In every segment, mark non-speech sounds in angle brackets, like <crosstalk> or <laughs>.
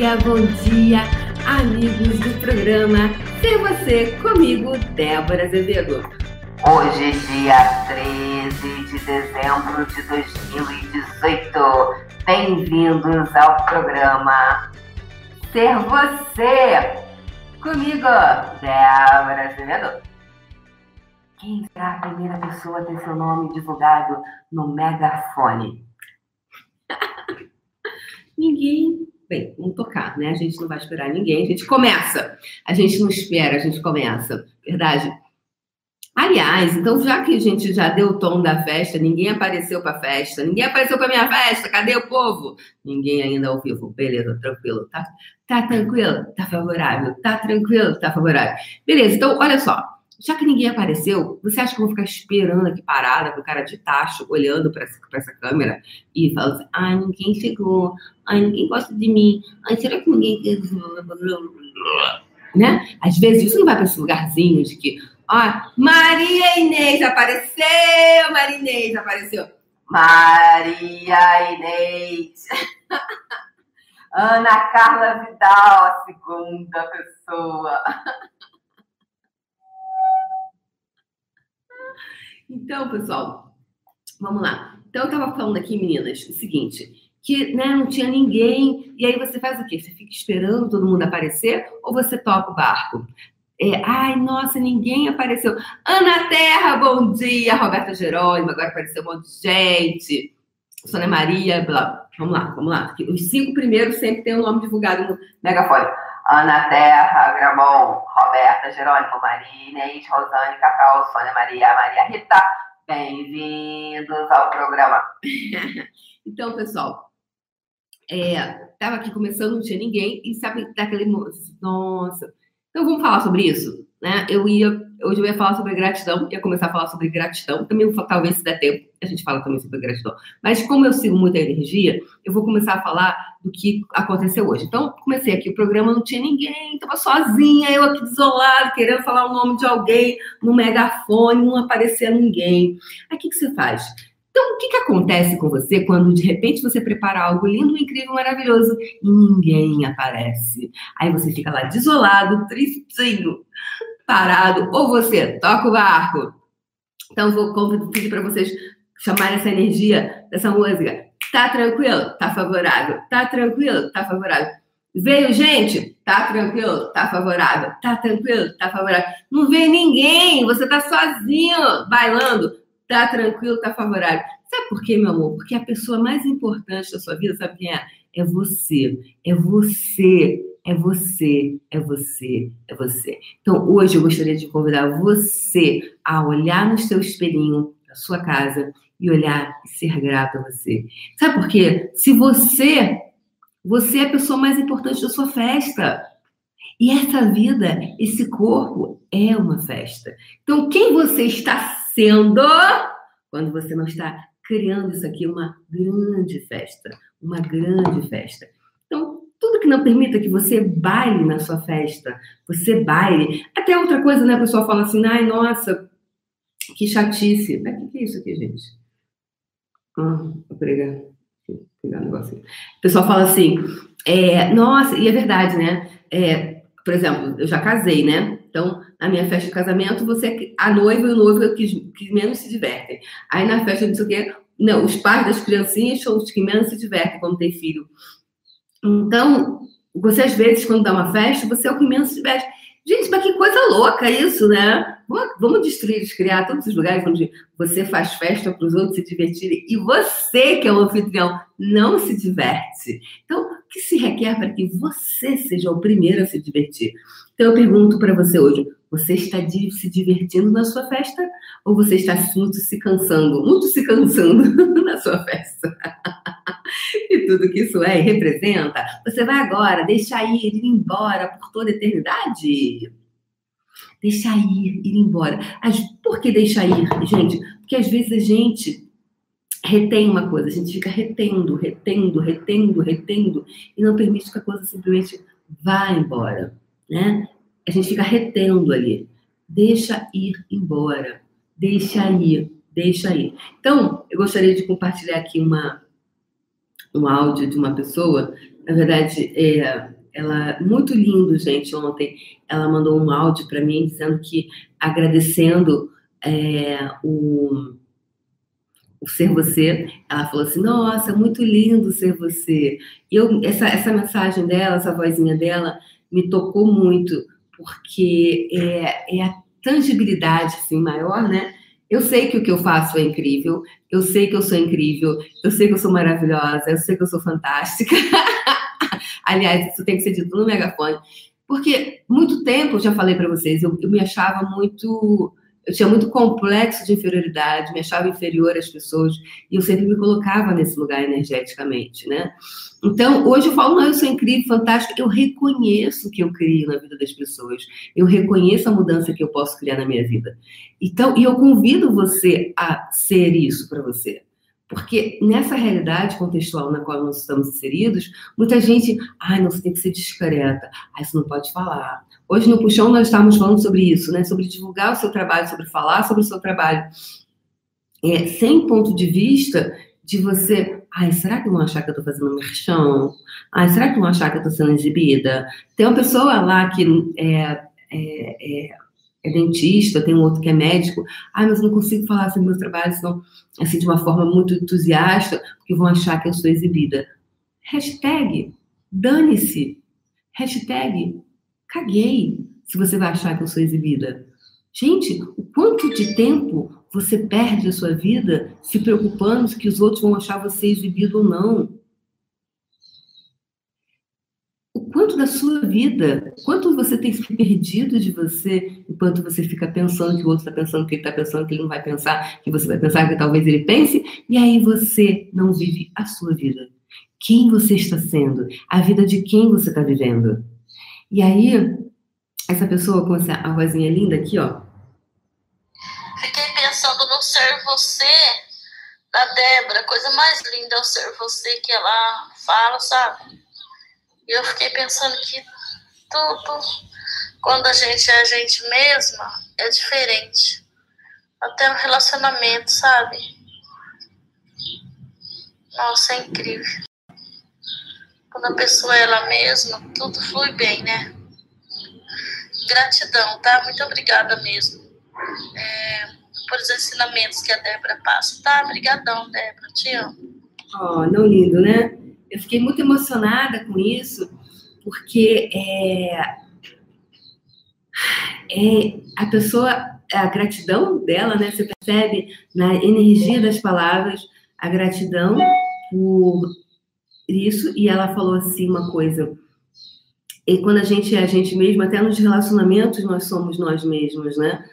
dia, bom dia, amigos do programa Ser Você comigo, Débora Azevedo. Hoje, dia 13 de dezembro de 2018. Bem-vindos ao programa Ser Você comigo, Débora Azevedo. Quem será a primeira pessoa a ter seu nome divulgado no megafone? <laughs> Ninguém. Bem, vamos tocar, né? A gente não vai esperar ninguém, a gente começa. A gente não espera, a gente começa. Verdade? Aliás, então já que a gente já deu o tom da festa, ninguém apareceu para festa, ninguém apareceu para minha festa, cadê o povo? Ninguém ainda ao vivo. Beleza, tranquilo. Tá, tá tranquilo? Tá favorável. Tá tranquilo? Tá favorável. Beleza, então olha só já que ninguém apareceu, você acha que eu vou ficar esperando aqui parada com cara de tacho, olhando para essa, essa, câmera e falando assim, ai, ninguém chegou, ai, ninguém gosta de mim, ai, será que ninguém... Né? Às vezes isso não vai para esse lugarzinho de que, ó, Maria Inês apareceu, Maria Inês apareceu. Maria Inês. <laughs> Ana Carla Vidal, a segunda pessoa. <laughs> Então, pessoal, vamos lá. Então, eu estava falando aqui, meninas, o seguinte, que né, não tinha ninguém, e aí você faz o quê? Você fica esperando todo mundo aparecer ou você toca o barco? É, ai, nossa, ninguém apareceu. Ana Terra, bom dia. Roberta Jerônimo, agora apareceu um monte de gente. Sônia Maria, blá. Vamos lá, vamos lá. Os cinco primeiros sempre tem o um nome divulgado no megafone. Ana Terra, Gramon, Roberta, Jerônimo, Maria, Inês, Rosane, Cacau, Sônia Maria, Maria Rita. Bem-vindos ao programa. <laughs> então, pessoal, é, tava aqui começando, não tinha ninguém, e sabe daquele nossa. Então vamos falar sobre isso, né? Eu ia Hoje eu ia falar sobre gratidão, ia começar a falar sobre gratidão. Também, talvez, se der tempo, a gente fala também sobre gratidão. Mas como eu sigo muita energia, eu vou começar a falar do que aconteceu hoje. Então, comecei aqui, o programa não tinha ninguém, estava sozinha, eu aqui desolada, querendo falar o nome de alguém no megafone, não aparecia ninguém. Aí, o que, que você faz? Então, o que, que acontece com você quando de repente você prepara algo lindo, incrível, maravilhoso e ninguém aparece? Aí você fica lá desolado, tristinho parado, ou você toca o barco. Então, vou pedir para vocês chamarem essa energia dessa música. Tá tranquilo? Tá favorável. Tá tranquilo? Tá favorável. Veio gente? Tá tranquilo? Tá favorável. Tá tranquilo? Tá favorável. Não veio ninguém, você tá sozinho bailando. Tá tranquilo? Tá favorável. Sabe por quê, meu amor? Porque a pessoa mais importante da sua vida, sabe quem é? É você. É você é você, é você, é você. Então, hoje eu gostaria de convidar você a olhar no seu espelhinho da sua casa e olhar e ser grato a você. Sabe por quê? Se você, você é a pessoa mais importante da sua festa. E essa vida, esse corpo é uma festa. Então, quem você está sendo quando você não está criando isso aqui uma grande festa, uma grande festa. Então, tudo que não permita que você baile na sua festa, você baile. Até outra coisa, né? A pessoa fala assim, ai, nossa, que chatice. O que é isso aqui, gente? Ah, pegar um. O pessoal fala assim, é, nossa, e é verdade, né? É, por exemplo, eu já casei, né? Então, na minha festa de casamento, você, a noiva e o noivo é que, que menos se divertem. Aí na festa, não sei o quê, não, os pais das criancinhas são os que menos se divertem quando tem filho. Então, você às vezes, quando dá uma festa, você é o que menos se diverte. Gente, mas que coisa louca isso, né? Vamos destruir, criar todos os lugares onde você faz festa para os outros se divertirem e você, que é o anfitrião, não se diverte. Então, o que se requer para que você seja o primeiro a se divertir? Então, eu pergunto para você hoje: você está se divertindo na sua festa ou você está muito se cansando, muito se cansando <laughs> na sua festa? <laughs> e tudo que isso é e representa, você vai agora deixar ir, ir embora por toda a eternidade? Deixar ir, ir embora. Por que deixar ir, gente? Porque às vezes a gente retém uma coisa, a gente fica retendo, retendo, retendo, retendo, e não permite que a coisa simplesmente vá embora, né? A gente fica retendo ali. Deixa ir embora. Deixa ir, deixa ir. Então, eu gostaria de compartilhar aqui uma, um áudio de uma pessoa na verdade, é, ela muito lindo, gente. Ontem ela mandou um áudio para mim dizendo que agradecendo é, o, o ser você. Ela falou assim: Nossa, muito lindo ser você. E eu, essa, essa mensagem dela, essa vozinha dela, me tocou muito, porque é, é a tangibilidade assim, maior, né? Eu sei que o que eu faço é incrível, eu sei que eu sou incrível, eu sei que eu sou maravilhosa, eu sei que eu sou fantástica. <laughs> Aliás, isso tem que ser dito no megafone. Porque muito tempo, eu já falei para vocês, eu, eu me achava muito eu tinha muito complexo de inferioridade, me achava inferior às pessoas e eu sempre me colocava nesse lugar energeticamente, né? Então, hoje eu falo, não, eu sou incrível, fantástico, eu reconheço o que eu crio na vida das pessoas, eu reconheço a mudança que eu posso criar na minha vida. Então, e eu convido você a ser isso para você. Porque nessa realidade contextual na qual nós estamos inseridos, muita gente, ai, não, você tem que ser discreta, ai, você não pode falar, Hoje no Puxão nós estávamos falando sobre isso, né? Sobre divulgar o seu trabalho, sobre falar sobre o seu trabalho. É, sem ponto de vista de você, ai, será que vão achar que eu estou fazendo merchan? Ai, será que vão achar que eu estou sendo exibida? Tem uma pessoa lá que é, é, é, é, dentista, tem um outro que é médico. Ai, mas eu não consigo falar sobre meus trabalhos senão, assim, de uma forma muito entusiasta, porque vão achar que eu sou exibida. Hashtag, dane-se. Hashtag, Caguei se você vai achar que eu sou exibida. Gente, o quanto de tempo você perde a sua vida se preocupando se que os outros vão achar você exibido ou não? O quanto da sua vida, quanto você tem se perdido de você, enquanto você fica pensando que o outro está pensando que ele está pensando que ele não vai pensar, que você vai pensar que talvez ele pense, e aí você não vive a sua vida. Quem você está sendo? A vida de quem você está vivendo? E aí, essa pessoa com essa a vozinha linda aqui, ó. Fiquei pensando no ser você da Débora. Coisa mais linda é o ser você que ela fala, sabe? E eu fiquei pensando que tudo, quando a gente é a gente mesma, é diferente. Até o relacionamento, sabe? Nossa, é incrível. Quando a pessoa é ela mesma, tudo flui bem, né? Gratidão, tá? Muito obrigada mesmo. É, por os ensinamentos que a Débora passa, tá? Obrigadão, Débora. Te amo. Oh, não lindo, né? Eu fiquei muito emocionada com isso, porque é, é a pessoa, a gratidão dela, né? Você percebe na energia das palavras a gratidão por isso e ela falou assim uma coisa. E quando a gente é a gente mesmo, até nos relacionamentos nós somos nós mesmos, né?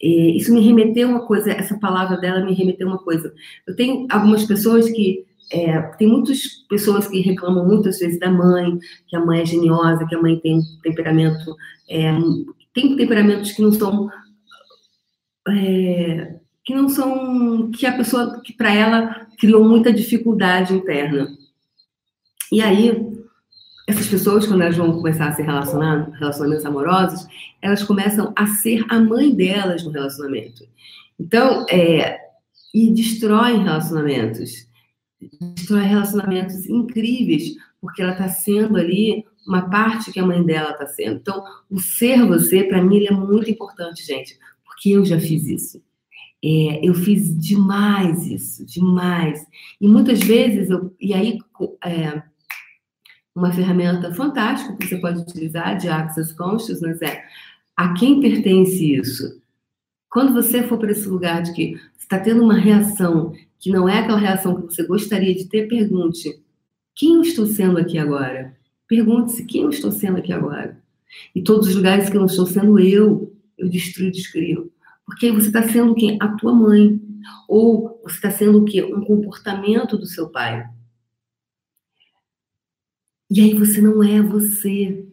E isso me remeteu uma coisa, essa palavra dela me remeteu uma coisa. Eu tenho algumas pessoas que é, tem muitas pessoas que reclamam muitas vezes da mãe, que a mãe é geniosa, que a mãe tem temperamento, é, tem temperamentos que não são, é, que não são, que a pessoa, que para ela criou muita dificuldade interna. E aí, essas pessoas, quando elas vão começar a se relacionar, relacionamentos amorosos, elas começam a ser a mãe delas no relacionamento. Então, é, e destroem relacionamentos. Destrói relacionamentos incríveis, porque ela está sendo ali uma parte que a mãe dela está sendo. Então, o ser você, para mim, é muito importante, gente, porque eu já fiz isso. É, eu fiz demais isso, demais. E muitas vezes, eu, e aí, é, uma ferramenta fantástica que você pode utilizar de Access Consciousness é a quem pertence isso? Quando você for para esse lugar de que está tendo uma reação que não é aquela reação que você gostaria de ter, pergunte: quem eu estou sendo aqui agora? Pergunte-se: quem eu estou sendo aqui agora? E todos os lugares que eu não estou sendo eu, eu destruo e descrio. Porque você está sendo quem? A tua mãe. Ou você está sendo o quê? Um comportamento do seu pai. E aí você não é você.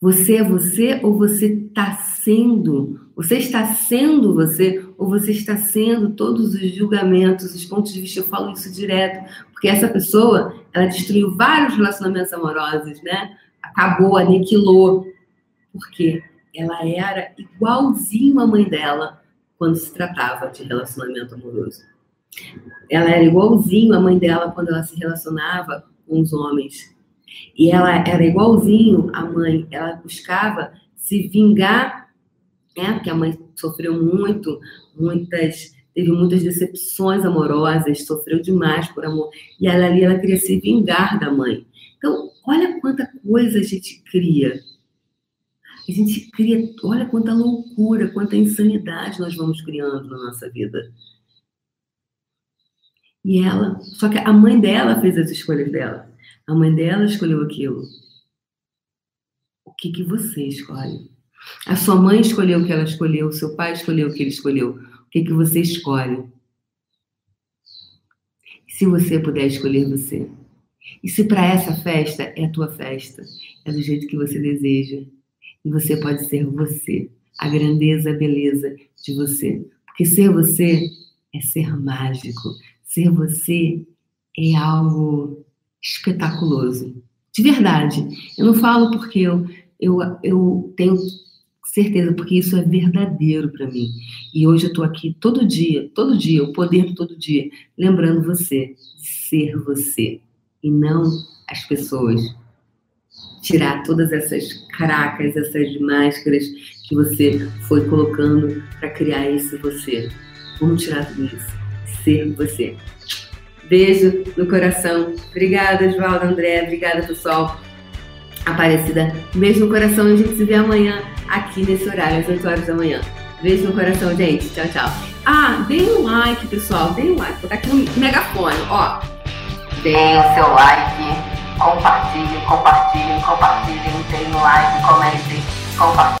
Você é você ou você está sendo? Você está sendo você ou você está sendo todos os julgamentos, os pontos de vista? Eu falo isso direto, porque essa pessoa, ela destruiu vários relacionamentos amorosos, né? Acabou, aniquilou. Porque ela era igualzinho a mãe dela quando se tratava de relacionamento amoroso. Ela era igualzinho a mãe dela quando ela se relacionava com os homens. E ela era igualzinho a mãe, ela buscava se vingar, né? Porque a mãe sofreu muito, muitas, teve muitas decepções amorosas, sofreu demais por amor. E ela ali, ela queria se vingar da mãe. Então, olha quanta coisa a gente cria. A gente cria, olha quanta loucura, quanta insanidade nós vamos criando na nossa vida. E ela, só que a mãe dela fez as escolhas dela. A mãe dela escolheu aquilo. O que, que você escolhe? A sua mãe escolheu o que ela escolheu, o seu pai escolheu o que ele escolheu. O que, que você escolhe? Se você puder escolher você. E se para essa festa é a tua festa, é do jeito que você deseja. E você pode ser você, a grandeza, a beleza de você. Porque ser você é ser mágico. Ser você é algo espetaculoso. De verdade. Eu não falo porque eu, eu, eu tenho certeza, porque isso é verdadeiro para mim. E hoje eu estou aqui todo dia, todo dia, o poder todo dia, lembrando você de ser você e não as pessoas. Tirar todas essas caracas, essas máscaras que você foi colocando para criar esse você. Vamos tirar tudo isso ser você. Beijo no coração. Obrigada, Oswaldo, André. Obrigada, pessoal. Aparecida. Beijo no coração a gente se vê amanhã aqui nesse horário, às 8 horas da manhã. Beijo no coração, gente. Tchau, tchau. Ah, deem um like, pessoal. Deem um like. Vou botar aqui no megafone, ó. Deem o seu like, compartilhem, compartilhem, compartilhem, deem um like, comentem, compartilhem.